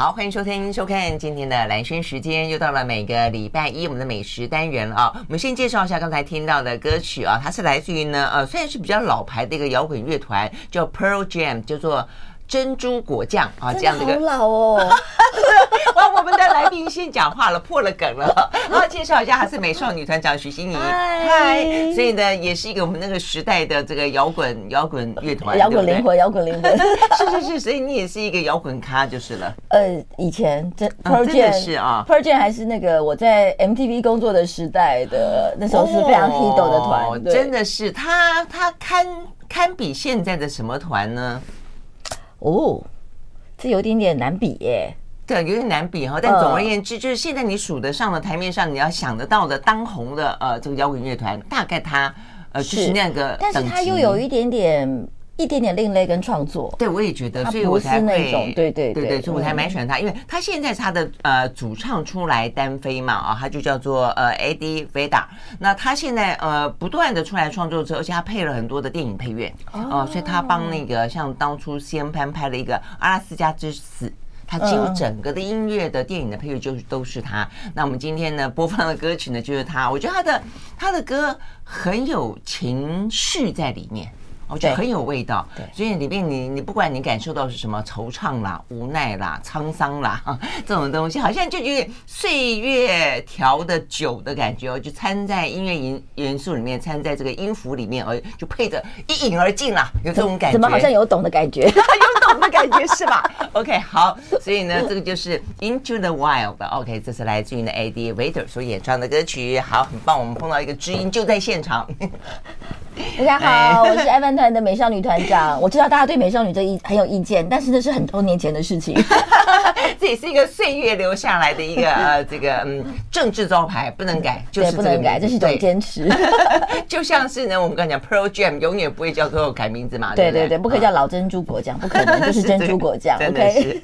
好，欢迎收听、收看今天的蓝轩时间，又到了每个礼拜一我们的美食单元啊。我们先介绍一下刚才听到的歌曲啊，它是来自于呢，呃，虽然是比较老牌的一个摇滚乐团，叫 Pearl Jam，叫做。珍珠果酱啊，这样的一个好老哦！哇，我们的来宾先讲话了，破了梗了。然后介绍一下，她是美少女团长许欣怡，嗨，所以呢，也是一个我们那个时代的这个摇滚摇滚乐团，摇滚灵魂，摇滚灵魂，是是是，所以你也是一个摇滚咖就是了。呃，以前这 Pearl Jam 是啊，Pearl Jam 还是那个我在 MTV 工作的时代的，那时候是非常 hit 的团，真的是他他堪堪比现在的什么团呢？哦，这有点点难比耶。对，有点难比哈。但总而言之，就是现在你数得上的台面上，你要想得到的当红的呃这个摇滚乐团，大概它呃就是那个，但是它又有一点点。一点点另类跟创作，对我也觉得，所以我才会对对对对，所以我才蛮喜欢他，因为他现在他的呃主唱出来单飞嘛啊，他就叫做呃 Eddie Vedder，那他现在呃不断的出来创作之后，而且他配了很多的电影配乐哦，所以他帮那个像当初西恩潘拍了一个《阿拉斯加之死》，他几乎整个的音乐的电影的配乐就是都是他。那我们今天呢播放的歌曲呢就是他，我觉得他的他的歌很有情绪在里面。我觉得很有味道，对，所以里面你你不管你感受到是什么惆怅啦、无奈啦、沧桑啦，这种东西好像就有点岁月调的酒的感觉哦，就掺在音乐元元素里面，掺在这个音符里面，而就配着一饮而尽啦，有这种感觉，怎么好像有懂的感觉？有懂的感觉是吧？OK，好，所以呢，这个就是 Into the Wild。OK，这是来自于呢 Eddie Vedder 所演唱的歌曲，好，很棒，我们碰到一个知音就在现场。大家好，我是爱饭团的美少女团长。我知道大家对美少女这一很有意见，但是那是很多年前的事情。这也是一个岁月留下来的一个 呃，这个嗯政治招牌，不能改，就是不能改，这是一种坚持。就像是呢，我们刚才讲 Pearl Jam 永远不会叫做改名字嘛，对对对，不可以叫老珍珠果酱，不可能就是珍珠果酱。真的是。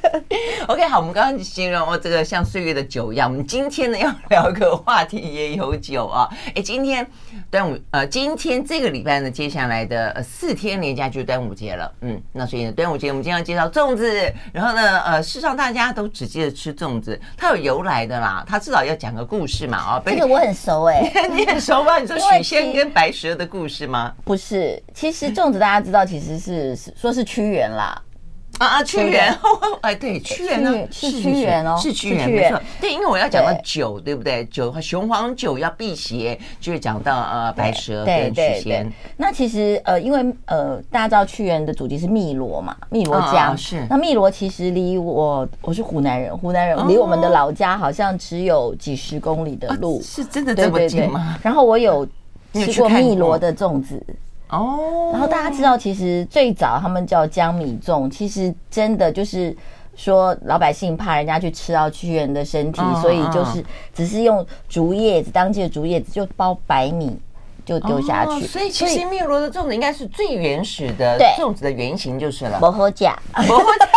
OK，好，我们刚刚形容哦，这个像岁月的酒一样。我们今天呢要聊个话题，也有酒啊。哎，今天端午呃，今天这个礼拜呢，接下来的呃四天连假就是端午节了。嗯，那所以呢，端午节我们今天要介绍粽子，然后呢，呃，事实上大家都只记得吃粽子，它有由来的啦，它至少要讲个故事嘛。啊，这个我很熟哎，你很熟吗？你说许仙跟白蛇的故事吗？不是，其实粽子大家知道，其实是说是屈原啦。啊啊，屈原，哎，对，屈原呢是屈原哦，是屈原，没错，对，因为我要讲到酒，对不对？酒和雄黄酒要辟邪，就是讲到呃白蛇跟许仙。那其实呃，因为呃，大家知道屈原的祖籍是汨罗嘛，汨罗江是。那汨罗其实离我，我是湖南人，湖南人离我们的老家好像只有几十公里的路，是真的这么近吗？然后我有吃过汨罗的粽子。哦，oh, 然后大家知道，其实最早他们叫江米粽，其实真的就是说老百姓怕人家去吃到屈原的身体，uh. 所以就是只是用竹叶子，当季的竹叶子就包白米就丢下去。Oh, 所以其实汨罗的粽子应该是最原始的粽子的原型就是了。不好假，不好假，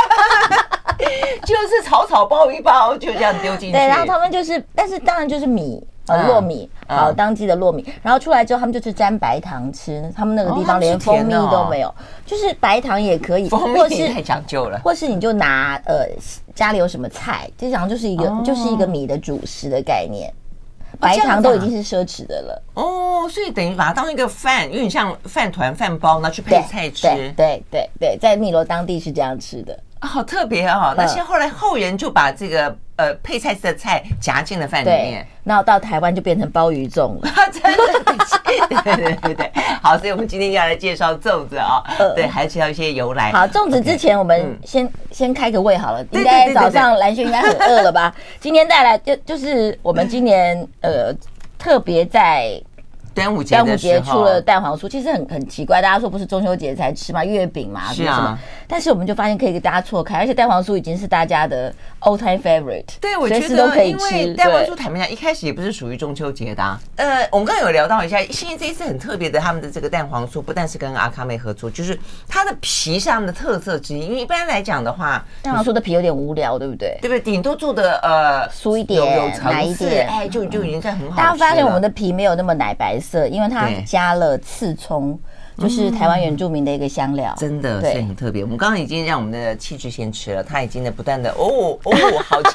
就是草草包一包就这样丢进去。对，然后他们就是，但是当然就是米。呃，糯米，好，当季的糯米，然后出来之后，他们就去沾白糖吃。他们那个地方连蜂蜜都没有，就是白糖也可以，或是太讲究了。或是你就拿呃家里有什么菜，就讲就是一个就是一个米的主食的概念，白糖都已经是奢侈的了。哦，所以等于把它当一个饭，有点像饭团饭包，拿去配菜吃。对对对对，在汨罗当地是这样吃的。好特别哦！那些后来后人就把这个。呃，配菜的菜夹进了饭里面，然后到台湾就变成鲍鱼粽了。真的，对对对对，好，所以我们今天要来介绍粽子啊，对，还是要一些由来。好，粽子之前我们先先开个胃好了，应该早上蓝轩应该很饿了吧？今天带来就就是我们今年呃特别在端午节端午节出了蛋黄酥，其实很很奇怪，大家说不是中秋节才吃吗？月饼嘛，是啊。但是我们就发现可以给大家错开，而且蛋黄酥已经是大家的 all time favorite。对，我觉得都可以吃。蛋黄酥坦白讲，一开始也不是属于中秋节的。呃，我们刚刚有聊到一下，现在这一次很特别的，他们的这个蛋黄酥不但是跟阿卡美合作，就是它的皮是他们的特色之一。因为一般来讲的话，蛋黄酥的皮有点无聊，对不对？对不对？顶多做的呃酥一点，有奶一点，哎，就就已经在很好。大家发现我们的皮没有那么奶白色，因为它加了刺葱。就是台湾原住民的一个香料，嗯、真的，所以很特别。我们刚刚已经让我们的气质先吃了，他已经在不断的哦 哦，好吃，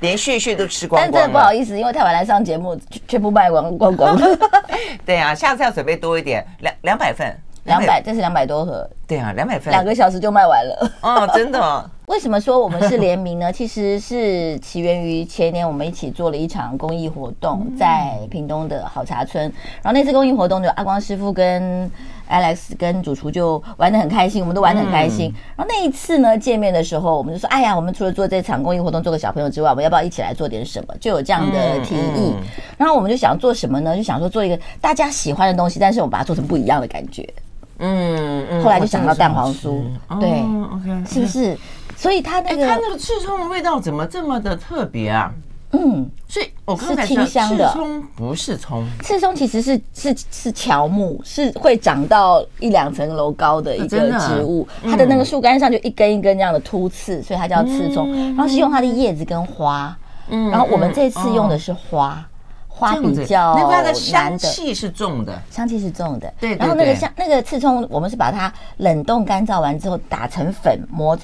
连续续都吃光光了。但真的不好意思，因为太晚来上节目，全部卖光光光了。对啊，下次要准备多一点，两两百份。两百，这是两百多盒。对啊，两百份，两个小时就卖完了。哦，真的哦。为什么说我们是联名呢？其实是起源于前年我们一起做了一场公益活动，在屏东的好茶村。然后那次公益活动，就阿光师傅跟 Alex 跟主厨就玩的很开心，我们都玩得很开心。然后那一次呢，见面的时候，我们就说：“哎呀，我们除了做这场公益活动，做个小朋友之外，我们要不要一起来做点什么？”就有这样的提议。然后我们就想做什么呢？就想说做一个大家喜欢的东西，但是我们把它做成不一样的感觉。嗯嗯，后来就想到蛋黄酥，对，OK，是不是？所以它那个，它那个刺葱的味道怎么这么的特别啊？嗯，所以我刚才说是清香的，刺葱不是葱，刺葱其实是是是乔木，是会长到一两层楼高的一个植物，它的那个树干上就一根一根这样的突刺，所以它叫刺葱。然后是用它的叶子跟花，嗯，然后我们这次用的是花。花比较难的，那它的香气是重的，香气是重的。对，然后那个香那个刺葱，我们是把它冷冻干燥完之后打成粉，磨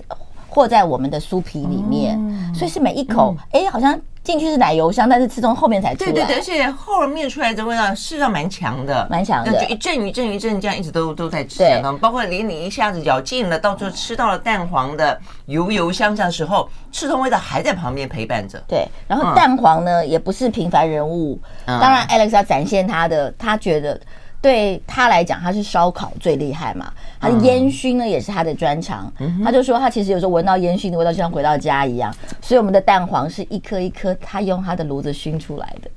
和在我们的酥皮里面，所以是每一口，哎，好像。进去是奶油香，但是吃从后面才出来。对对对，而且后面出来的味道事实上蛮强的，蛮强的，就一阵一阵一阵这样一直都都在吃。对，包括连你一下子咬进了，到最后吃到了蛋黄的油油香香的时候，刺葱味道还在旁边陪伴着。对，然后蛋黄呢、嗯、也不是平凡人物，当然 Alex 要展现他的，他觉得。对他来讲，他是烧烤最厉害嘛，他的烟熏呢也是他的专长。他就说他其实有时候闻到烟熏的味道，就像回到家一样。所以我们的蛋黄是一颗一颗，他用他的炉子熏出来的。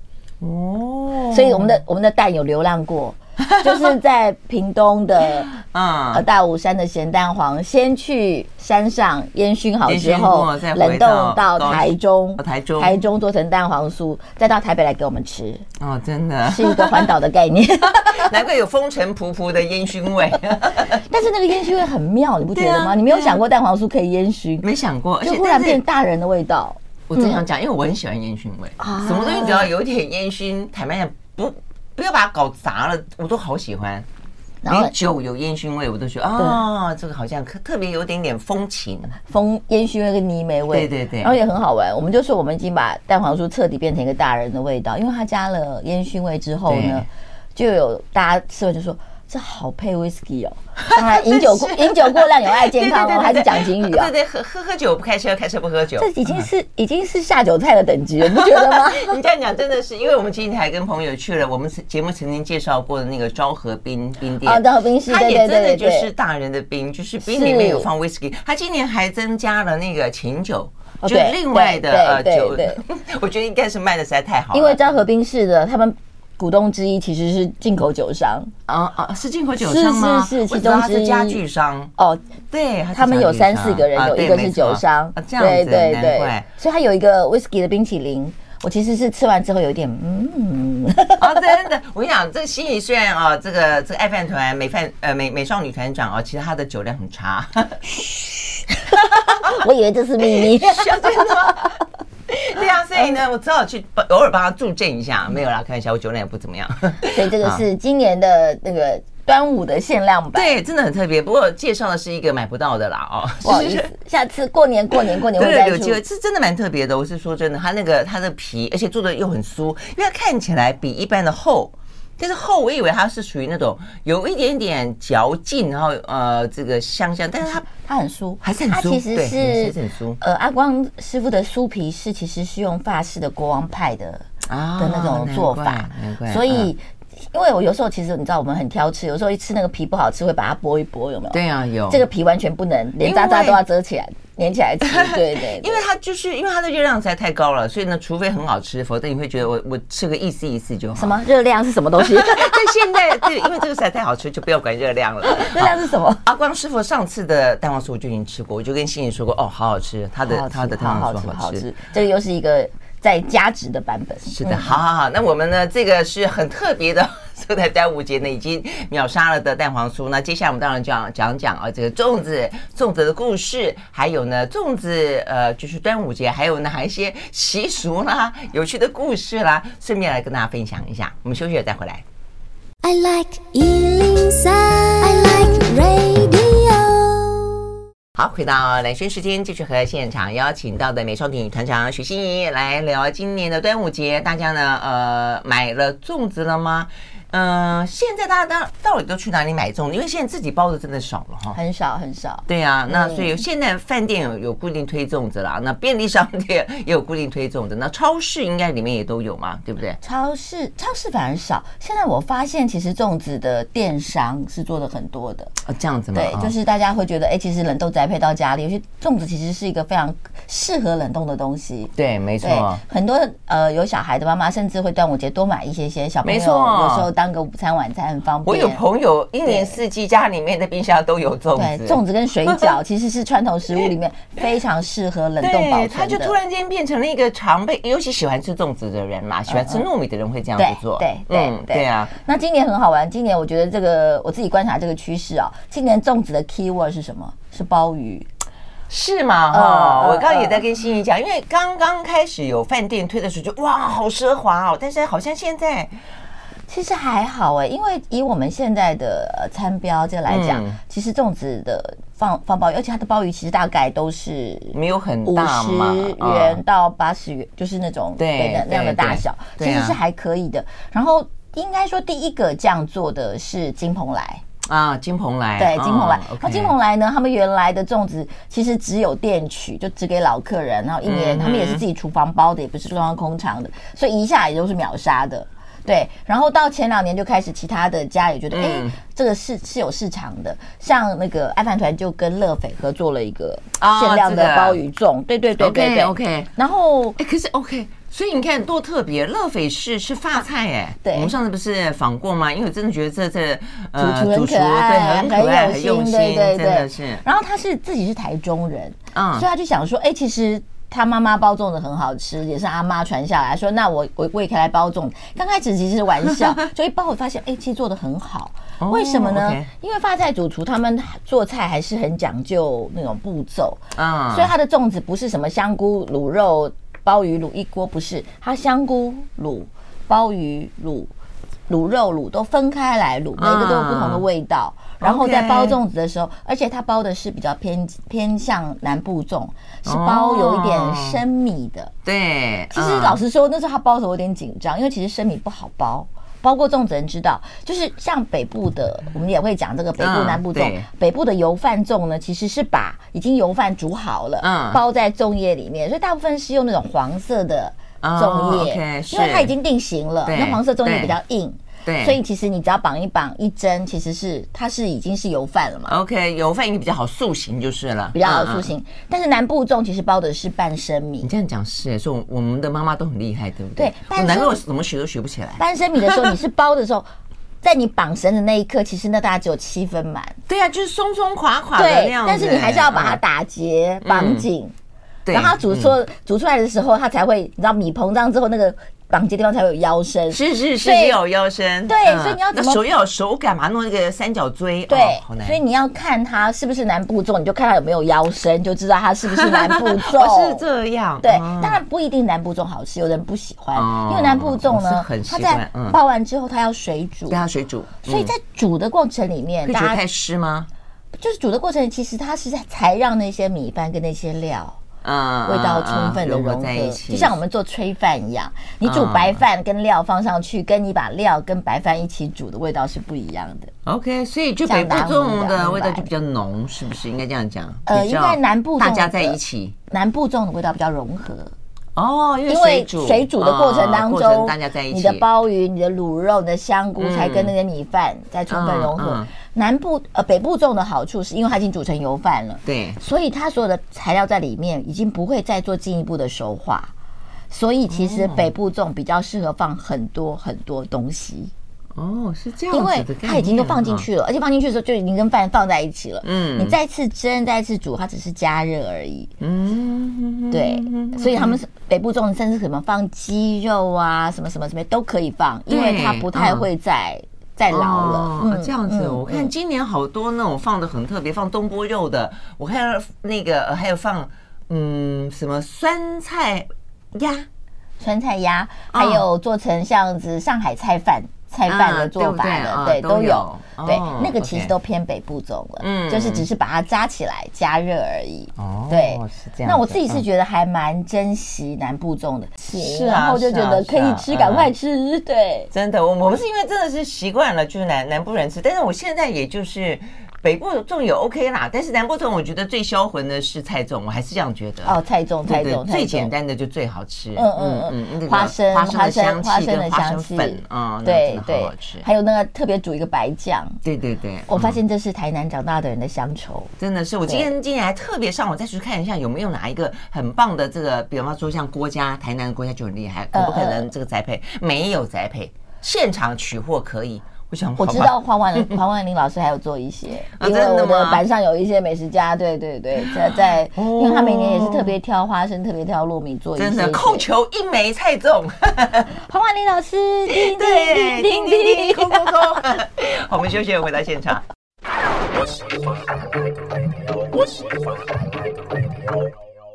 哦，所以我们的我们的蛋有流浪过。就是在屏东的啊大武山的咸蛋黄，先去山上烟熏好之后，冷冻到台中，台中台中做成蛋黄酥，再到台北来给我们吃。哦，真的是一个环岛的概念，难怪有风尘仆仆的烟熏味。但是那个烟熏味很妙，你不觉得吗？你没有想过蛋黄酥可以烟熏？没想过，就忽然变大人的味道。我正想讲，因为我很喜欢烟熏味，什么东西只要有点烟熏，坦白讲不。不要把它搞砸了，我都好喜欢。然后酒有烟熏味，我都觉得啊，这个好像特别有点点风情，风烟熏味跟泥煤味，对对对，然后也很好闻。我们就说我们已经把蛋黄酥彻底变成一个大人的味道，因为它加了烟熏味之后呢，就有大家吃了就说。这好配 whisky 哦！当然，饮酒过 饮酒过量有害健康哦，还是讲警语啊？对对，喝喝喝酒不开车，开车不喝酒。这已经是已经是下酒菜的等级了，你不觉得吗？你这样讲真的是，因为我们今天还跟朋友去了我们节目曾经介绍过的那个昭和冰冰店啊，昭和冰室，它也真的就是大人的冰，就是冰里面有放 whisky。它今年还增加了那个琴酒，就另外的呃酒。我觉得应该是卖的实在太好了，因为昭和冰室的他们。股东之一其实是进口酒商。啊啊，是进口酒商吗？是是是，其中之一。家具商。哦，对，他们有三四个人，有一个是酒商，这样子，对对对，所以他有一个 whisky 的冰淇淋，我其实是吃完之后有点嗯，啊，真的，我跟你讲，这个心仪虽然啊，这个这个爱饭团美饭呃美美少女团长啊，其实他的酒量很差，我以为这是秘密。对啊，所以呢，我只好去偶尔帮他助阵一下。没有啦，开玩笑，我酒量也不怎么样。所以这个是今年的那个端午的限量版，对，真的很特别。不过介绍的是一个买不到的啦，哦，不好意思，下次过年过年过年会再出。有机会，是真的蛮特别的。我是说真的，它那个它的皮，而且做的又很酥，因为它看起来比一般的厚。但是厚，我以为它是属于那种有一点点嚼劲，然后呃，这个香香，但是它它很酥，还是很酥，它其实是很酥。呃，阿光师傅的酥皮是其实是用法式的国王派的啊的那种做法，所以因为我有时候其实你知道我们很挑吃，有时候一吃那个皮不好吃，会把它剥一剥，有没有？对啊，有这个皮完全不能，连渣渣都要遮起来。粘起来吃。对对，因为它就是因为它的热量实在太高了，所以呢，除非很好吃，否则你会觉得我我吃个意思意思就好。什么热量是什么东西？但现在对，因为这个实在太好吃，就不要管热量了。热量是什么？阿光师傅上次的蛋黄酥我就已经吃过，我就跟欣怡说过，哦，好好吃，他的他的蛋黄酥好吃。这个又是一个。在加值的版本是的，好好好，那我们呢？这个是很特别的，这在端午节呢已经秒杀了的蛋黄酥。那接下来我们当然就要讲讲啊，这个粽子粽子的故事，还有呢粽子呃，就是端午节还有哪一些习俗啦、有趣的故事啦，顺便来跟大家分享一下。我们休息了再回来。I like 103, I like radio 好，回到蓝轩时间，继续和现场邀请到的美少女团长许欣怡来聊今年的端午节。大家呢，呃，买了粽子了吗？嗯、呃，现在大家到到底都去哪里买粽子？因为现在自己包的真的少了哈，很少很少。对啊，那所以现在饭店有有固定推粽子啦，那便利商店也有固定推粽子，那超市应该里面也都有嘛，对不对？超市超市反而少。现在我发现，其实粽子的电商是做的很多的啊，这样子吗？对，就是大家会觉得，哎，其实冷冻宅配到家里，有些粽子其实是一个非常适合冷冻的东西。对，没错。很多呃有小孩的妈妈，甚至会端午节多买一些些小朋友，有时候当。个午餐晚餐很方便。我有朋友一年四季家里面的冰箱都有粽子。对，粽子跟水饺 其实是传统食物里面非常适合冷冻保存的。它就突然间变成了一个常备，尤其喜欢吃粽子的人嘛，喜欢吃糯米的人会这样子做。对对对对啊。那今年很好玩，今年我觉得这个我自己观察这个趋势啊，今年粽子的 key word 是什么？是鲍鱼，是吗？哈，我刚刚也在跟欣怡讲，因为刚刚开始有饭店推的时候，就哇，好奢华哦，但是好像现在。其实还好哎，因为以我们现在的餐标这来讲，嗯、其实粽子的放放鲍鱼，而且它的鲍鱼其实大概都是没有很大嘛，五十元到八十元，就是那种对的那样的大小，其实是还可以的。然后应该说第一个这样做的是金蓬莱。啊，金蓬莱对金蓬莱。那金蓬莱呢，他们原来的粽子其实只有店取，就只给老客人，然后一年他们也是自己厨房包的，也不是装空场的，所以一下也都是秒杀的。对，然后到前两年就开始，其他的家也觉得，哎、嗯，这个是是有市场的。像那个爱饭团就跟乐斐合作了一个限量的鲍鱼粽，对对对对对。OK OK。然后，哎，可是 OK，所以你看多特别，乐斐是是发菜哎。对。我们上次不是访过吗？因为我真的觉得这这呃主厨很可爱，很可爱，很用心，对对对，真的是。然后他是自己是台中人，嗯，所以他就想说，哎，其实。他妈妈包粽子很好吃，也是阿妈传下来说，那我我我也可以来包粽子。刚开始其实是玩笑，所以包我发现，哎、欸，其实做的很好。为什么呢？Oh, okay. 因为发菜主厨他们做菜还是很讲究那种步骤啊，uh. 所以他的粽子不是什么香菇卤肉、鲍鱼卤一锅，不是，他香菇卤、鲍鱼卤、卤肉卤都分开来卤，每个都有不同的味道。Uh. 然后在包粽子的时候，而且它包的是比较偏偏向南部粽，是包有一点生米的。对，其实老实说，那时候他包的时候有点紧张，因为其实生米不好包。包过粽子人知道，就是像北部的，我们也会讲这个北部南部粽。北部的油饭粽呢，其实是把已经油饭煮好了，包在粽叶里面，所以大部分是用那种黄色的粽叶，因为它已经定型了，那黄色粽叶比较硬。对，所以其实你只要绑一绑一蒸，其实是它是已经是油饭了嘛。OK，油饭已经比较好塑形就是了，比较好塑形。但是南部粽其实包的是半生米。你这样讲是，所以我们的妈妈都很厉害，对不对？对，难怪我怎么学都学不起来。半生米的时候，你是包的时候，在你绑绳的那一刻，其实那大概只有七分满。对啊，就是松松垮垮的那样。但是你还是要把它打结绑紧，然后它煮出煮出来的时候，它才会，你知道米膨胀之后那个。绑结地方才会有腰身，是是是，也有腰身。对，所以你要怎么手要有手感嘛，弄那个三角锥。对，所以你要看它是不是南部粽，你就看它有没有腰身，就知道它是不是南部粽。是这样。对，当然不一定南部粽好吃，有人不喜欢，因为南部粽呢，它在包完之后它要水煮，它要水煮，所以在煮的过程里面，大家太湿吗？就是煮的过程，其实它是在才让那些米饭跟那些料。嗯，味道充分的融合，在一起，就像我们做炊饭一样，你煮白饭跟料放上去，跟你把料跟白饭一起煮的味道是不一样的。OK，所以就北部粽的味道就比较浓，是不是应该这样讲？呃，应该南部大家在一起，南部粽的味道比较融合。哦，因为水煮，的过程当中，大家在一起，你的鲍鱼、你的卤肉、你的香菇才跟那个米饭在充分融合。南部呃北部粽的好处是因为它已经煮成油饭了，对，所以它所有的材料在里面已经不会再做进一步的熟化，所以其实北部粽比较适合放很多很多东西。哦，是这样子，因为它已经都放进去了，而且放进去的时候就已经跟饭放在一起了。嗯，你再次蒸，再次煮，它只是加热而已。嗯，对，所以他们是北部粽，甚至什么放鸡肉啊，什么什么什么都可以放，因为它不太会再再老了。这样子，我看今年好多那种放的很特别，放东坡肉的，我看那个还有放嗯什么酸菜鸭、酸菜鸭，还有做成像子上海菜饭。菜饭的做法的，对，都有，对，那个其实都偏北部粽了，嗯，就是只是把它扎起来加热而已，哦，对，是这。样。那我自己是觉得还蛮珍惜南部粽的，是，然后就觉得可以吃，赶快吃，对，真的，我我们是因为真的是习惯了，就是南南部人吃，但是我现在也就是。北部粽也 OK 啦，但是南部粽我觉得最销魂的是菜粽，我还是这样觉得。哦，菜粽，菜粽，最简单的就最好吃。嗯嗯嗯，花生，花生，花生的香气粉啊，对对，还有那个特别煮一个白酱。对对对，我发现这是台南长大的人的乡愁，真的是。我今天今天还特别上网再去看一下有没有哪一个很棒的这个，比方说像郭家，台南的郭家就很厉害，可不可能这个栽培没有栽培，现场取货可以。我知道黄万黄万霖老师还有做一些，因为我的板上有一些美食家，对对对，在在，因为他每年也是特别挑花生，特别挑糯米做一些。真的，控球一枚菜种，黄万霖老师，叮叮叮叮叮，空空空。我们休息，回到现场。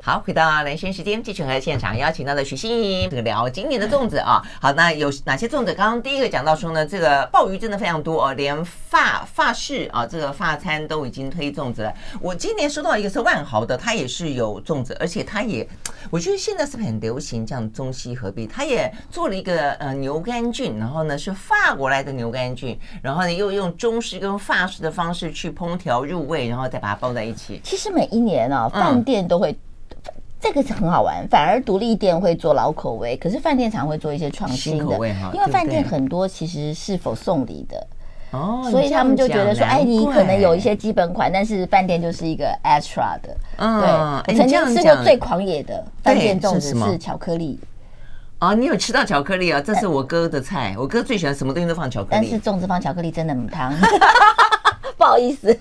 好，回到兰萱时间，继续和现场邀请到的许欣这个聊今年的粽子啊。好，那有哪些粽子？刚刚第一个讲到说呢，这个鲍鱼真的非常多哦，连发发饰啊，这个发餐都已经推粽子了。我今年收到一个是万豪的，它也是有粽子，而且它也，我觉得现在是不是很流行这样中西合璧？它也做了一个呃牛肝菌，然后呢是法国来的牛肝菌，然后呢又用中式跟法式的方式去烹调入味，然后再把它包在一起。其实每一年啊，饭店都会。这个是很好玩，反而独立店会做老口味，可是饭店常会做一些创新的，因为饭店很多其实是否送礼的哦，所以他们就觉得说，哎，你可能有一些基本款，但是饭店就是一个 extra 的。嗯，对，我曾经吃过最狂野的饭店粽子是巧克力。啊，你有吃到巧克力啊？这是我哥的菜，我哥最喜欢什么东西都放巧克力，但是粽子放巧克力真的很烫，不好意思，真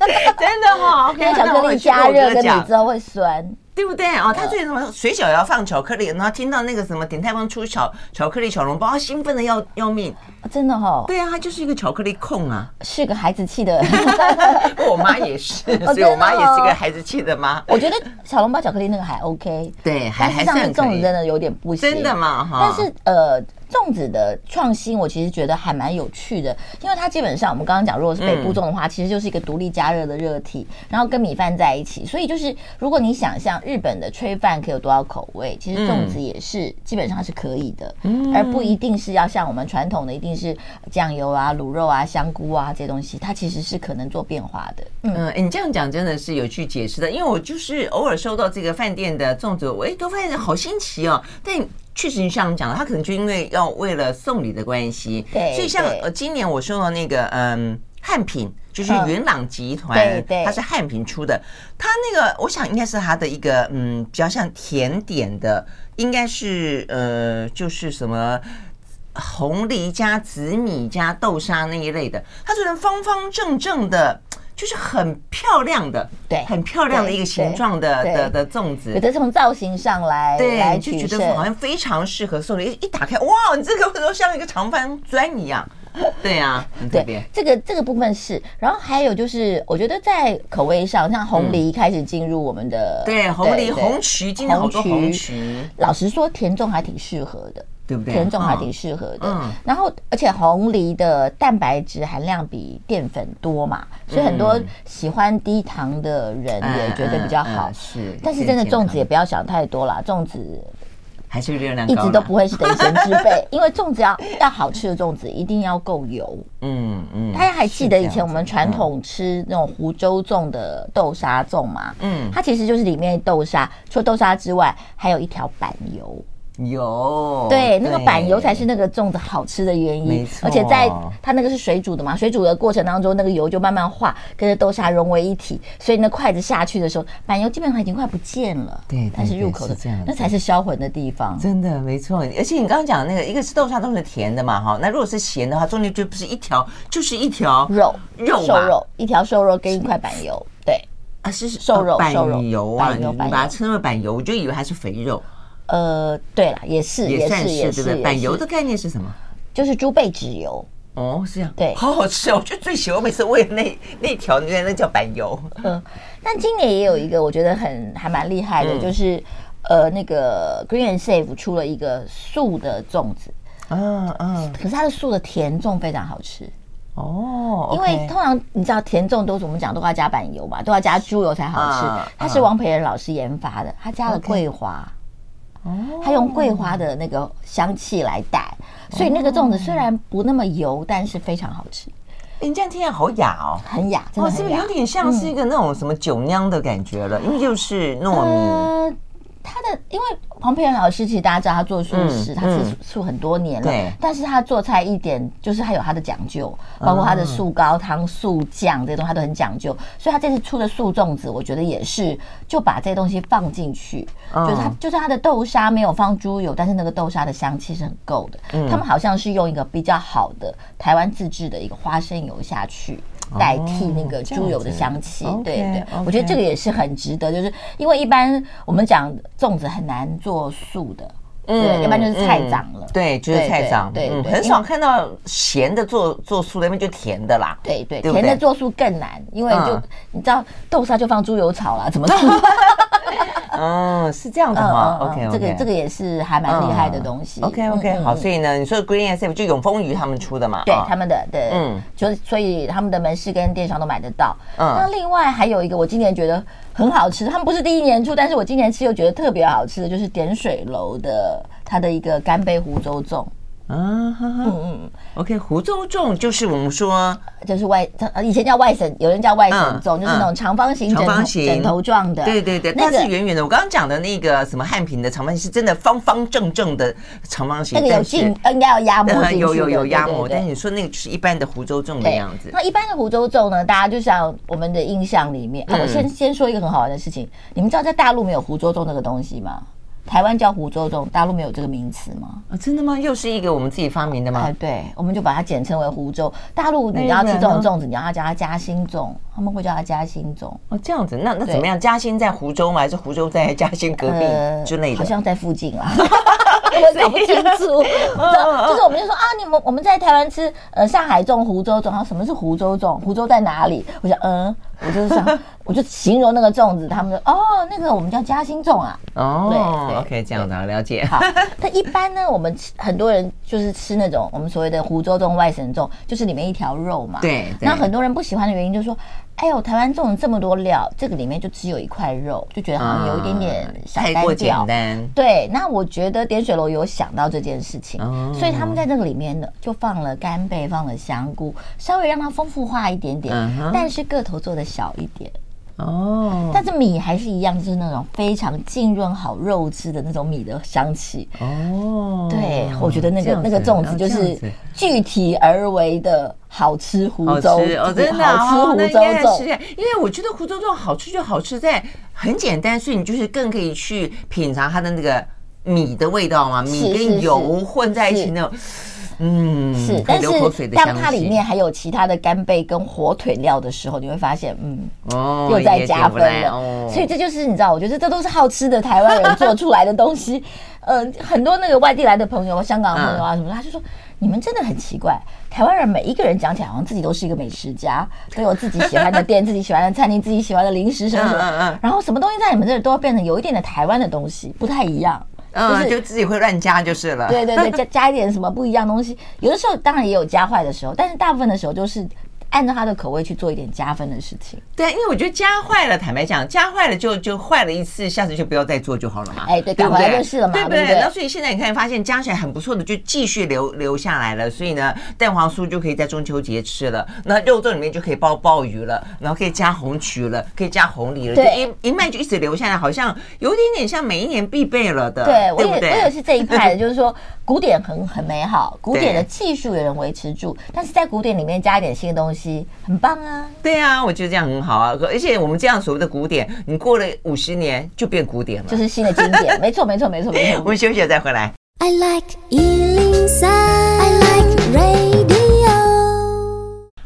的哈，因为巧克力加热跟你之后会酸。对不对哦？他最什么水饺要放巧克力，然后听到那个什么鼎泰丰出巧巧克力小笼包，他兴奋的要要命，真的哈？对啊，他就是一个巧克力控啊，是个孩子气的。我妈也是，所以我妈也是个孩子气的妈。我觉得小笼包巧克力那个还 OK，对，还还是粽子真的有点不行，真的嘛？哈，但是呃。粽子的创新，我其实觉得还蛮有趣的，因为它基本上我们刚刚讲，如果是北部粽的话，其实就是一个独立加热的热体，然后跟米饭在一起，所以就是如果你想象日本的炊饭可以有多少口味，其实粽子也是基本上是可以的，而不一定是要像我们传统的一定是酱油啊、卤肉啊、香菇啊这些东西，它其实是可能做变化的。嗯，你这样讲真的是有去解释的，因为我就是偶尔收到这个饭店的粽子，我哎都发现好新奇哦，但。确实像你讲的，他可能就因为要为了送礼的关系，对，所以像呃今年我收到那个嗯汉品，就是元朗集团，对对，它是汉品出的，它那个我想应该是它的一个嗯比较像甜点的，应该是呃就是什么红梨加紫米加豆沙那一类的，它是方方正正的。就是很漂亮的，对，很漂亮的一个形状的的的粽子，有的从造型上来，对，就觉得好像非常适合送礼。一一打开，哇，你这个都像一个长方砖一样，对呀，对，这个这个部分是。然后还有就是，我觉得在口味上，像红梨开始进入我们的，对，红梨红曲，今年好多红曲。老实说，甜粽还挺适合的。对不对？甜粽还挺适合的，嗯，然后而且红梨的蛋白质含量比淀粉多嘛，所以很多喜欢低糖的人也觉得比较好。是，但是真的粽子也不要想太多啦，粽子还是热量一直都不会是等闲之辈，因为粽子要要好吃的粽子一定要够油。嗯嗯，大家还记得以前我们传统吃那种湖州粽的豆沙粽吗？嗯，它其实就是里面豆沙，除了豆沙之外，还有一条板油。油，对，那个板油才是那个粽子好吃的原因。而且在它那个是水煮的嘛，水煮的过程当中，那个油就慢慢化，跟着豆沙融为一体，所以那筷子下去的时候，板油基本上已经快不见了。对，但是入口的这样，那才是销魂的地方。真的没错，而且你刚刚讲那个，一个是豆沙都是甜的嘛，哈，那如果是咸的话，中间就不是一条，就是一条肉肉瘦肉，一条瘦肉跟一块板油，对啊，是瘦肉板油啊，你把它称为板油，我就以为它是肥肉。呃，对了，也是，也算是，也是，对不对？板油的概念是什么？就是猪背脂油。哦，是这样。对，好好吃哦！我觉得最喜欢，每次喂那那条，原来那叫板油。嗯，但今年也有一个我觉得很还蛮厉害的，就是呃，那个 Green and Safe 出了一个素的粽子。嗯嗯。可是它的素的甜粽非常好吃。哦。因为通常你知道甜粽都是我们讲都要加板油嘛，都要加猪油才好吃。它是王培仁老师研发的，他加了桂花。哦，他用桂花的那个香气来带，所以那个粽子虽然不那么油，但是非常好吃。你这样听起来好雅哦，很雅，真的很雅。是不是有点像是一个那种什么酒酿的感觉了？因为就是糯米。他的因为黄培仁老师，其实大家知道他做素食，他吃素很多年了。对。但是他做菜一点就是他有他的讲究，包括他的素高汤、素酱这些东西，他都很讲究。所以他这次出的素粽子，我觉得也是就把这些东西放进去，就是他就是他的豆沙没有放猪油，但是那个豆沙的香气是很够的。他们好像是用一个比较好的台湾自制的一个花生油下去。代替那个猪油的香气，对对，我觉得这个也是很值得，就是因为一般我们讲粽子很难做素的，嗯，一般就是菜长了，对，就是菜长，对，很少看到咸的做做素的，那边就甜的啦，对对，甜的做素更难，因为就你知道豆沙就放猪油炒啦，怎么做？嗯，是这样的吗？OK，这个这个也是还蛮厉害的东西。OK OK，好，所以呢，你说 Green Safe 就永丰鱼他们出的嘛？对，他们的对，嗯，就所以他们的门市跟电商都买得到。嗯，那另外还有一个我今年觉得很好吃，他们不是第一年出，但是我今年吃又觉得特别好吃的，就是点水楼的它的一个干贝湖州粽。啊，嗯嗯，OK，湖州粽就是我们说，就是外，以前叫外省，有人叫外省粽，就是那种长方形、长方形、枕头状的，对对对，那是圆圆的。我刚刚讲的那个什么汉平的长方形，是真的方方正正的长方形，那个有进，应该要压模，有有有压模。但是你说那个就是一般的湖州粽的样子。那一般的湖州粽呢？大家就像我们的印象里面，我先先说一个很好玩的事情，你们知道在大陆没有湖州粽这个东西吗？台湾叫湖州粽，大陆没有这个名词吗？啊，真的吗？又是一个我们自己发明的吗？哎，对，我们就把它简称为湖州。大陆你要吃这种粽子，你要叫它嘉兴粽，他们会叫它嘉兴粽。哦，这样子，那那怎么样？嘉兴在湖州吗？还是湖州在嘉兴隔壁之类的？好像在附近啊，我搞不清楚。就是我们就说啊，你们我们在台湾吃呃上海粽、湖州粽，然后什么是湖州粽？湖州在哪里？我想嗯。我就是想，我就形容那个粽子，他们说哦，那个我们叫嘉兴粽啊。哦，对，OK，这样的了解。好，那一般呢，我们很多人就是吃那种我们所谓的湖州粽、外省粽，就是里面一条肉嘛。对。那很多人不喜欢的原因就是说，哎呦，台湾粽子这么多料，这个里面就只有一块肉，就觉得好像有一点点小单调。太过简单。对，那我觉得点水楼有想到这件事情，所以他们在这个里面呢，就放了干贝，放了香菇，稍微让它丰富化一点点，但是个头做的小一点哦，但是米还是一样，就是那种非常浸润好肉质的那种米的香气哦。对，我觉得那个那个粽子就是具体而为的好吃湖州，哦，真的好吃湖州粽。因为我觉得湖州粽好吃就好吃在很简单，所以你就是更可以去品尝它的那个米的味道嘛，米跟油混在一起那种。嗯，是，但是当它里面还有其他的干贝跟火腿料的时候，你会发现，嗯，哦，又在加分了。哦，所以这就是你知道，我觉得这都是好吃的台湾人做出来的东西。呃，很多那个外地来的朋友，香港朋友啊什么，他就说你们真的很奇怪，台湾人每一个人讲起来好像自己都是一个美食家，都有自己喜欢的店、自己喜欢的餐厅、自己喜欢的零食什么什么，然后什么东西在你们这里都要变成有一点的台湾的东西，不太一样。嗯，就自己会乱加就是了。对对对，加加一点什么不一样东西，有的时候当然也有加坏的时候，但是大部分的时候就是按照他的口味去做一点加分的事情。对，因为我觉得加坏了，坦白讲，加坏了就就坏了一次，下次就不要再做就好了嘛。哎，对，改回来就是了嘛，对不对？那所以现在你看，发现加起来很不错的，就继续留留下来了。所以呢，蛋黄酥就可以在中秋节吃了，那肉粽里面就可以包鲍鱼了，然后可以加红曲了，可以加红梨了，对，一一卖就一直留下来，好像有点点像每一年必备了的。对，我也我也是这一派的，就是说古典很很美好，古典的技术也能维持住，但是在古典里面加一点新的东西，很棒啊。对啊，我觉得这样很好啊。而且我们这样所谓的古典，你过了五十年就变古典了，就是新的经典。没错，没错，没错，没错。我们休息了再回来。I like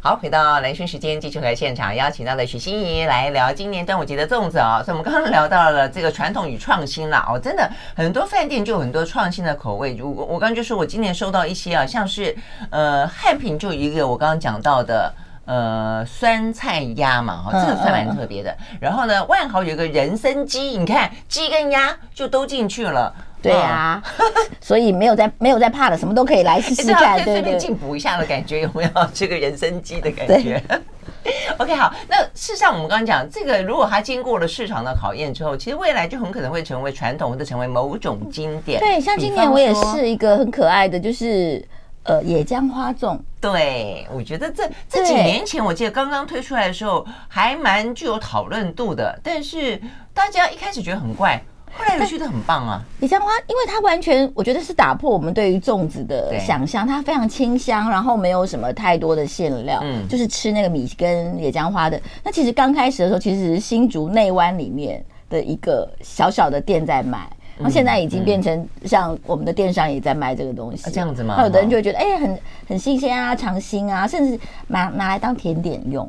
好，回到兰萱时间，继续和现场邀请到了许欣怡来聊今年端午节的粽子啊、哦。所以，我们刚刚聊到了这个传统与创新啦哦。真的，很多饭店就有很多创新的口味。我我刚刚就说，我今年收到一些啊，像是呃汉品就一个我刚刚讲到的呃酸菜鸭嘛，哈，这个算蛮特别的。然后呢，万豪有一个人参鸡，你看鸡跟鸭就都进去了。对啊，所以没有在没有在怕的，什么都可以来试试 看，对对对，进补一下的感觉有没有？这个人参鸡的感觉。OK，好，那事实上我们刚刚讲这个，如果它经过了市场的考验之后，其实未来就很可能会成为传统，或者成为某种经典。对，像今年我也是一个很可爱的，就是呃野姜花粽。对，我觉得这这几年前我记得刚刚推出来的时候还蛮具有讨论度的，但是大家一开始觉得很怪。后来觉得很棒啊！野姜花，因为它完全，我觉得是打破我们对于粽子的想象。它非常清香，然后没有什么太多的馅料，嗯，就是吃那个米跟野姜花的。那其实刚开始的时候，其实是新竹内湾里面的一个小小的店在卖，然后现在已经变成像我们的电商也在卖这个东西，这样子吗？那有的人就会觉得，哎，很很新鲜啊，尝新啊，甚至拿拿来当甜点用。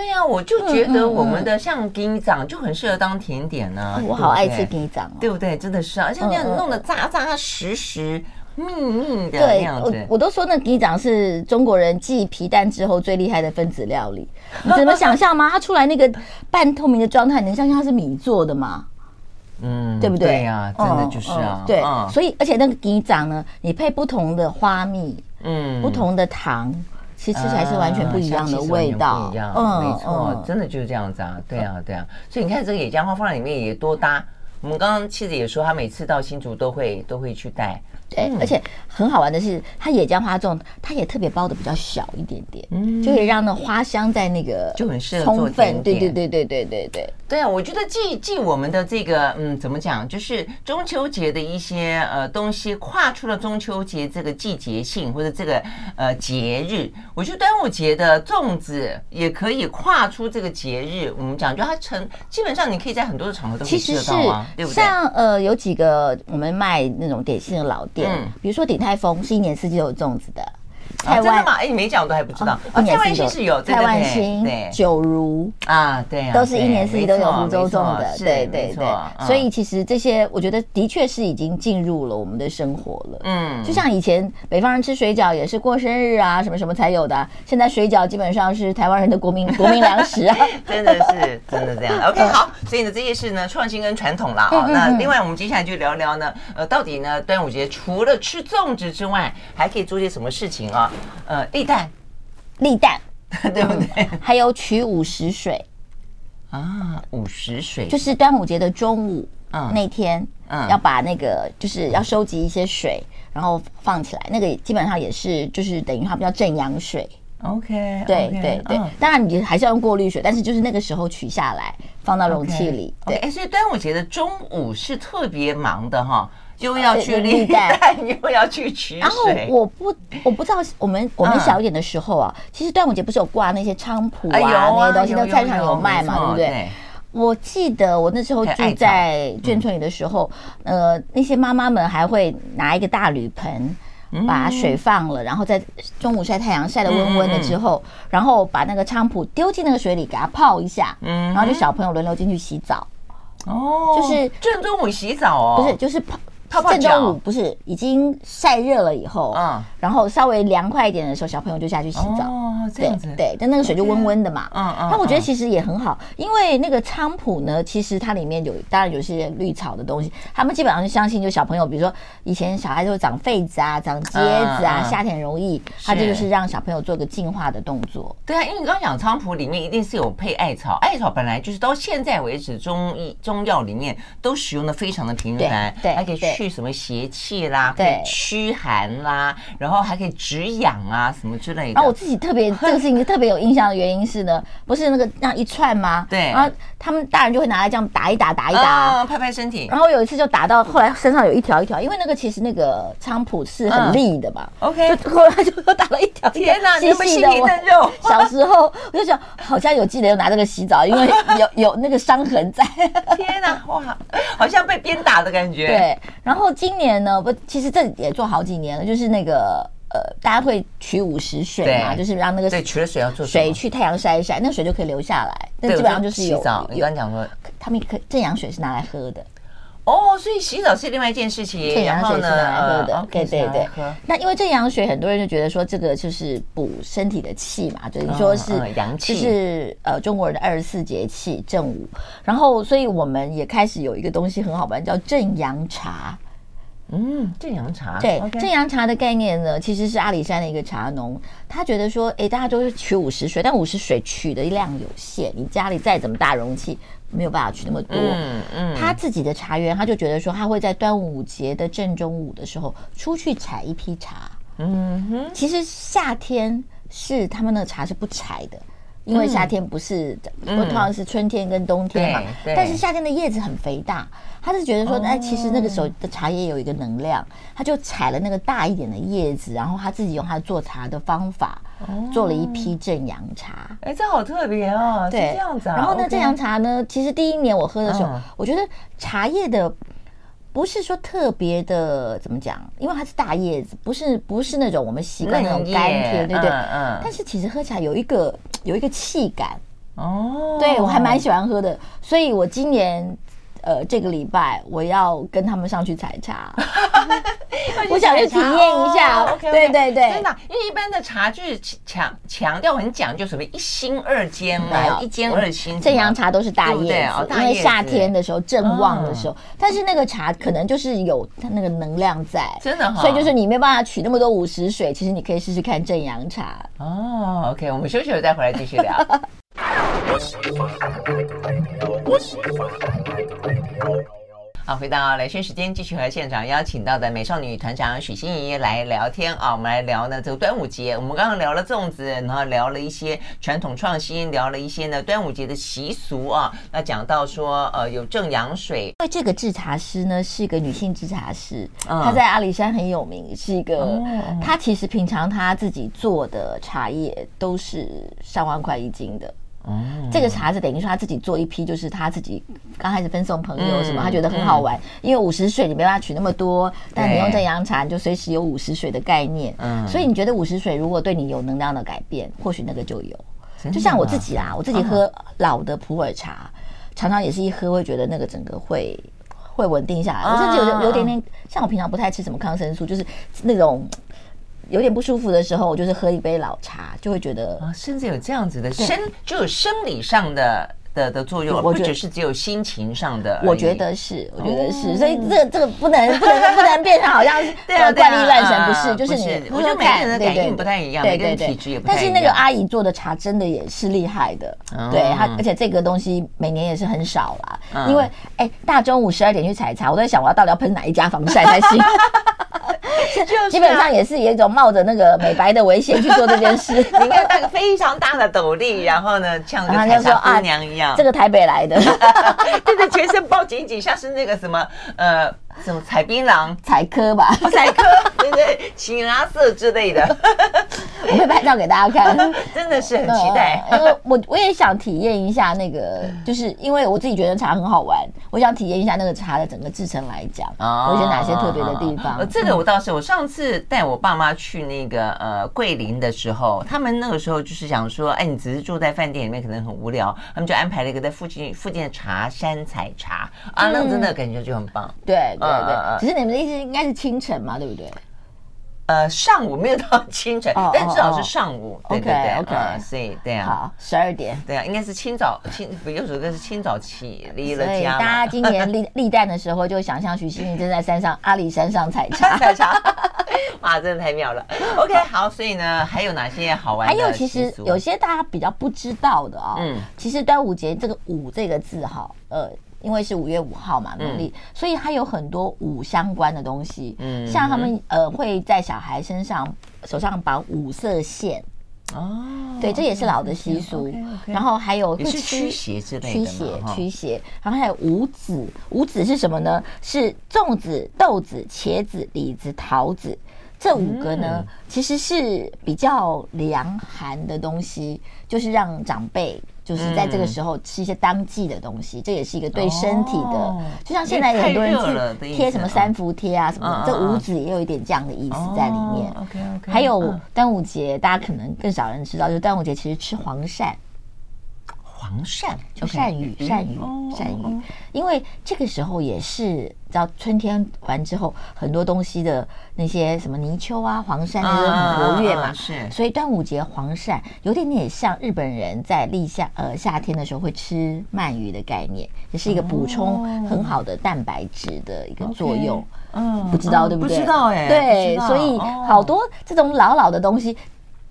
对呀、啊，我就觉得我们的像鸡掌就很适合当甜点呢、啊嗯。我好爱吃鸡掌、哦，对不对？真的是啊，而且这样弄得扎扎实实、密密的那样我我都说那鸡掌是中国人继皮蛋之后最厉害的分子料理。你怎么想象吗？它出来那个半透明的状态，你能相信它是米做的吗？嗯，对不对？对呀、啊，真的就是啊。嗯嗯、对，嗯、所以而且那个鸡掌呢，你配不同的花蜜，嗯，不同的糖。其实吃起来是完全不一样的味道，嗯，没错，真的就是这样子啊，对啊，对啊，所以你看这个野姜花放在里面也多搭。我们刚刚妻子也说，她每次到新竹都会都会去带。对，而且很好玩的是，它野姜花粽，它也特别包的比较小一点点，嗯，就可以让那花香在那个就很适合做甜点。对对对对对对对。对啊，我觉得继继我们的这个嗯，怎么讲，就是中秋节的一些呃东西，跨出了中秋节这个季节性或者这个呃节日，我觉得端午节的粽子也可以跨出这个节日。我们讲，就它成基本上你可以在很多的场合都可以吃得到啊，对不对？像呃有几个我们卖那种点心的老店。嗯，比如说鼎泰丰是一年四季都有粽子的，台湾嘛，哎，你没讲我都还不知道。哦，蔡万兴是有，蔡万兴、对，九如啊，对，都是一年四季都有福州粽的，对对对。所以其实这些，我觉得的确是已经进入了我们的生活了。嗯，就像以前北方人吃水饺也是过生日啊，什么什么才有的，现在水饺基本上是台湾人的国民 国民粮食啊，真的是真的这样。OK，好，所以呢，这些是呢创新跟传统啦。哦。那另外我们接下来就聊聊呢，呃，到底呢端午节除了吃粽子之外，还可以做些什么事情啊？呃，立蛋，立蛋，对不对？还有取午时水啊，午时水就是端午节的中午，嗯，那天，嗯，要把那个就是要收集一些水，然后放起来，那个基本上也是就是等于它比较正阳水。OK，对对对，当然你还是要用过滤水，但是就是那个时候取下来放到容器里。对，哎，所以端午节的中午是特别忙的哈。又要去立蛋，又要去取。然后我不我不知道，我们我们小一点的时候啊，其实端午节不是有挂那些菖蒲啊那些东西，都菜场有卖嘛，对不对？我记得我那时候住在眷村里的时候，呃，那些妈妈们还会拿一个大铝盆，把水放了，然后在中午晒太阳晒得温温的之后，然后把那个菖蒲丢进那个水里给它泡一下，然后就小朋友轮流进去洗澡。哦，就是正中午洗澡哦，不是就是泡。正中午不是已经晒热了以后，嗯，然后稍微凉快一点的时候，小朋友就下去洗澡。哦，这样子。对，但那个水就温温的嘛。嗯嗯。那我觉得其实也很好，因为那个菖蒲呢，其实它里面有当然有些绿草的东西，他们基本上就相信，就小朋友，比如说以前小孩子会长痱子啊、长疖子啊，夏天容易，他这就是让小朋友做个净化的动作。对啊，因为你刚刚讲菖蒲里面一定是有配艾草，艾草本来就是到现在为止中医中药里面都使用的非常的频繁，对，还可以去什么邪气啦，可以驱寒啦，然后还可以止痒啊什么之类的。然后我自己特别这个事情特别有印象的原因是呢，不是那个那一串吗？对，然后他们大人就会拿来这样打一打，打一打，拍拍身体。然后有一次就打到后来身上有一条一条，因为那个其实那个菖蒲是很利的嘛。OK，就后来就打了一条。天哪，你们细皮嫩肉。小时候我就想，好像有记得有拿这个洗澡，因为有有那个伤痕在。天哪，哇，好像被鞭打的感觉。对，然后今年呢，不，其实这也做好几年了，就是那个呃，大家会取五十水嘛，就是让那个对取了水要做水去太阳晒一晒，那水就可以留下来。那基本上就是有洗澡。你刚讲说，他们可正阳水是拿来喝的。哦，所以洗澡是另外一件事情。正阳水是拿来喝的，对对对。那因为正阳水，很多人就觉得说这个就是补身体的气嘛，就是说是阳气，就是呃中国人的二十四节气正午。然后，所以我们也开始有一个东西很好玩，叫正阳茶。嗯，正阳茶。对，正阳茶的概念呢，其实是阿里山的一个茶农，他觉得说，哎，大家都是取五十水，但五十水取的量有限，你家里再怎么大容器。没有办法取那么多，嗯嗯，他自己的茶园，他就觉得说，他会在端午节的正中午的时候出去采一批茶，嗯哼，其实夏天是他们那个茶是不采的。因为夏天不是，通常是春天跟冬天嘛。但是夏天的叶子很肥大，他是觉得说，哎，其实那个时候的茶叶有一个能量，他就采了那个大一点的叶子，然后他自己用他做茶的方法，做了一批正阳茶。哎，这好特别哦，对，这样子啊。然后呢，正阳茶呢，其实第一年我喝的时候，我觉得茶叶的。不是说特别的怎么讲，因为它是大叶子，不是不是那种我们习惯那种甘甜，对不对？嗯。但是其实喝起来有一个有一个气感哦，对我还蛮喜欢喝的，所以我今年。呃，这个礼拜我要跟他们上去采茶，我想去体验一下。OK，对对对，真的，因为一般的茶具强强调很讲究什么一心二尖嘛，一尖二心。正阳茶都是大叶子，因为夏天的时候正旺的时候，但是那个茶可能就是有它那个能量在，真的，所以就是你没办法取那么多五十水，其实你可以试试看正阳茶。哦，OK，我们休息了再回来继续聊。好，回到兰萱时间，继续和现场邀请到的美少女团长许欣怡来聊天啊。我们来聊呢，这个端午节，我们刚刚聊了粽子，然后聊了一些传统创新，聊了一些呢端午节的习俗啊。那讲到说，呃，有正阳水，因为这个制茶师呢是一个女性制茶师，她在阿里山很有名，是一个，她其实平常她自己做的茶叶都是上万块一斤的。哦，这个茶是等于说他自己做一批，就是他自己刚开始分送朋友什么，他觉得很好玩。因为五十水你没办法取那么多，但你用正阳茶，你就随时有五十水的概念。嗯，所以你觉得五十水如果对你有能量的改变，或许那个就有。就像我自己啦，我自己喝老的普洱茶，常常也是一喝会觉得那个整个会会稳定下来。我甚至有有点点，像我平常不太吃什么抗生素，就是那种。有点不舒服的时候，我就是喝一杯老茶，就会觉得啊，甚至有这样子的生，就有生理上的的的作用，不只是只有心情上的。我觉得是，我觉得是，所以这这个不能不能不能变成好像是 怪力乱神，不是，就是你，我觉得每个人的感应不太一样，每个人体质也不太一样。但是那个阿姨做的茶真的也是厉害的，对她，而且这个东西每年也是很少啦，因为哎，大中午十二点去采茶，我在想我要到底要喷哪一家防晒才行。就基本上也是有一种冒着那个美白的危险去做这件事。你应该戴个非常大的斗笠，然后呢，像个采茶姑娘一样。这个台北来的，对对，全身包紧紧，像是那个什么呃，什么采槟榔、采科吧，采科，对对，青蓝色之类的。我会拍照给大家看，真的是很期待。因为我我也想体验一下那个，就是因为我自己觉得茶很好玩，我想体验一下那个茶的整个制成来讲，有些哪些特别的地方。呃，这个我倒是，我上次带我爸妈去那个呃桂林的时候，他们那个时候就是想说，哎，你只是住在饭店里面可能很无聊，他们就安排了一个在附近附近的茶山采茶啊，那真的感觉就很棒。对对对，只是你们的意思应该是清晨嘛，对不对？呃，上午没有到清晨，但至少是上午。对对对，OK，所以对啊，好，十二点，对啊，应该是清早清，有首歌是清早起离了家。大家今年立立蛋的时候，就想象许熙宁正在山上阿里山上采茶 采茶，哇，真的太妙了。OK，好，所以呢，还有哪些好玩的？还有其实有些大家比较不知道的啊，嗯，其实端午节这个“午”这个字哈，呃。因为是五月五号嘛，农历，嗯、所以它有很多五相关的东西。嗯，像他们呃会在小孩身上手上绑五色线。哦，对，这也是老的习俗。Okay, okay, okay. 然后还有会驱邪之类的驱邪驱邪。然后还有五子，五子是什么呢？是粽子、豆子、茄子、李子、桃子。这五个呢，嗯、其实是比较凉寒的东西，就是让长辈。就是在这个时候吃一些当季的东西，这也是一个对身体的，就像现在有很多人去贴什么三伏贴啊什么的，这五子也有一点这样的意思在里面。OK OK。还有端午节，大家可能更少人知道，就是端午节其实吃黄鳝。黄鳝就鳝鱼，鳝鱼，鳝鱼，因为这个时候也是，到春天完之后，很多东西的那些什么泥鳅啊、黄鳝那些很活跃嘛，是，所以端午节黄鳝有点点像日本人在立夏呃夏天的时候会吃鳗鱼的概念，也是一个补充很好的蛋白质的一个作用。嗯，不知道对不对？不知道哎，对，所以好多这种老老的东西。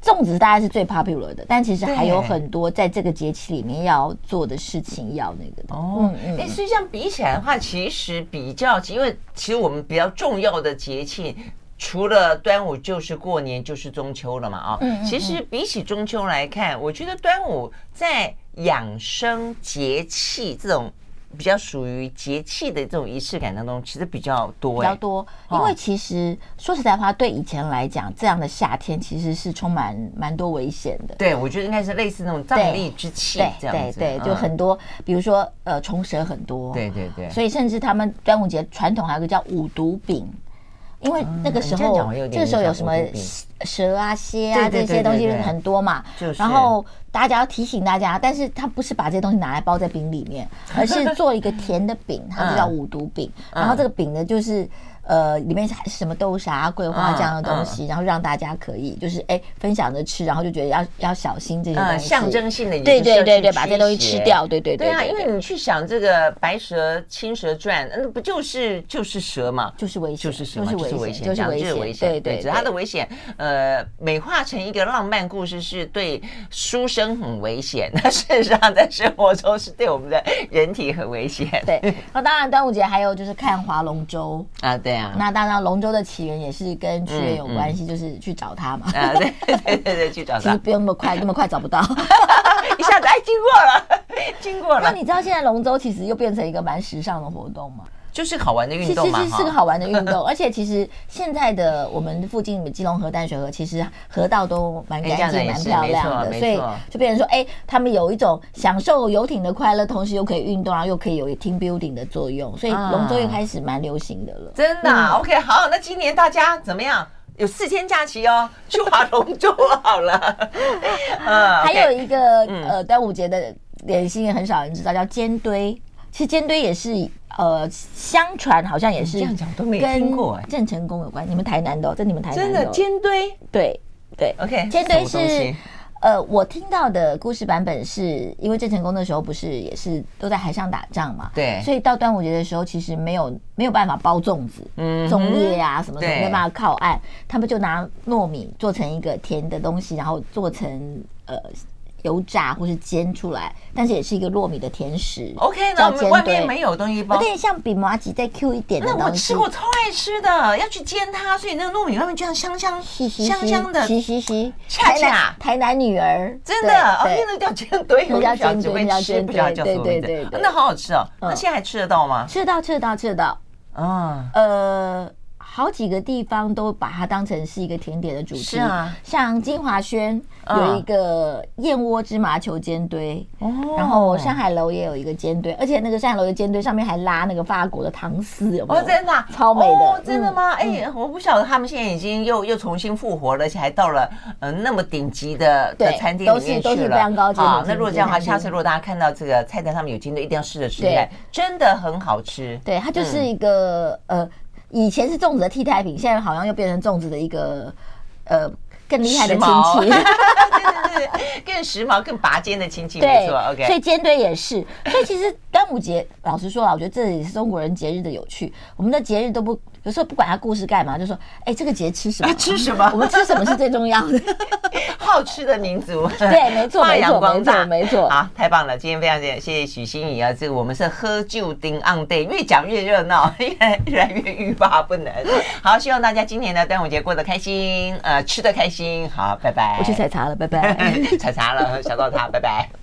粽子大概是最 popular 的，但其实还有很多在这个节气里面要做的事情，要那个的。哦，哎，实际上比起来的话，其实比较，因为其实我们比较重要的节气，除了端午就是过年，就是中秋了嘛，啊，嗯，其实比起中秋来看，我觉得端午在养生节气这种。比较属于节气的这种仪式感当中，其实比较多，比较多。因为其实说实在话，对以前来讲，这样的夏天其实是充满蛮多危险的。对，我觉得应该是类似那种瘴疠之气这样子。对对，就很多，比如说呃，虫蛇很多。对对对。所以甚至他们端午节传统还有个叫五毒饼，因为那个时候这个时候有什么蛇啊、蝎啊这些东西很多嘛，然后。大家要提醒大家，但是他不是把这些东西拿来包在饼里面，而是做一个甜的饼，它就叫五毒饼。然后这个饼呢，就是。呃，里面是什么豆沙、桂花这样的东西，然后让大家可以就是哎分享着吃，然后就觉得要要小心这些东西，象征性的对对对对，把这些东西吃掉，对对对对啊，因为你去想这个白蛇、青蛇传，那不就是就是蛇嘛，就是危险，就是蛇，就是危险，就是危险，对对，它的危险呃美化成一个浪漫故事，是对书生很危险，那 事实上在生活中是对我们的人体很危险。对，那当然端午节还有就是看划龙舟。啊，对。那当然，龙舟的起源也是跟屈原有关系，就是去找他嘛。啊，对 对对对，去找他。其实不用那么快，那么快找不到，一下子哎，经过了，经过了。那你知道现在龙舟其实又变成一个蛮时尚的活动吗？就是好玩的运动嘛，其实是个好玩的运动，而且其实现在的我们附近的基隆河、淡水河，其实河道都蛮干净、蛮漂亮的，所以就变成说，哎，他们有一种享受游艇的快乐，同时又可以运动，然后又可以有 team building 的作用，所以龙舟又开始蛮流行的了。真的？OK，好，那今年大家怎么样？有四天假期哦，去划龙舟好了。嗯，还有一个呃端午节的点心也，很少人知道，叫煎堆。其实煎堆也是。呃，相传好像也是跟郑成功有关。你们台南的，哦在你们台南真的煎堆，对对，OK。煎堆是呃，我听到的故事版本是因为郑成功那时候不是也是都在海上打仗嘛，对，所以到端午节的时候其实没有没有办法包粽子，嗯，粽叶啊什么什么没办法靠岸，他们就拿糯米做成一个甜的东西，然后做成呃。油炸或是煎出来，但是也是一个糯米的甜食。OK，那我们外面没有东西包，有点像比麻吉再 Q 一点的东西。那我吃过，超爱吃的，要去煎它，所以那个糯米外面就像香香、香香的。嘻嘻嘻，恰恰台南女儿，真的，哦，那个叫煎堆，那叫煎堆，叫煎堆，对对对对，那好好吃哦。那现在还吃得到吗？吃得到，吃得到，吃得到。嗯，呃。好几个地方都把它当成是一个甜点的主题。是啊，像金华轩有一个燕窝芝麻球煎堆，哦，然后山海楼也有一个煎堆，而且那个山海楼的煎堆上面还拉那个法国的糖丝，有没有？哦，真的，超美的，哦，真的吗？哎，我不晓得他们现在已经又又重新复活了，而且还到了呃那么顶级的的餐厅里面去了，都是都是非常高级的。好，那如果这样的话，下次如果大家看到这个菜单上面有煎堆，一定要试着吃一下，真的很好吃。对，它就是一个呃。以前是粽子的替代品，现在好像又变成粽子的一个呃更厉害的亲戚，对对对，更时髦、更拔尖的亲戚，没错。OK，所以尖堆也是。所以其实端午节，老实说啊，我觉得这也是中国人节日的有趣。我们的节日都不。有时候不管他故事干嘛，就说：“哎，这个节吃什么？吃什么？我们吃什么是最重要的？好吃的民族。对，没错，没错，没错，没错。好，太棒了！今天非常谢谢许心怡啊，这个我们是喝酒顶 on day，越讲越热闹，越越来越欲罢不能。好，希望大家今年的端午节过得开心，呃，吃得开心。好，拜拜。我去采茶了，拜拜。采茶了，小到他，拜拜。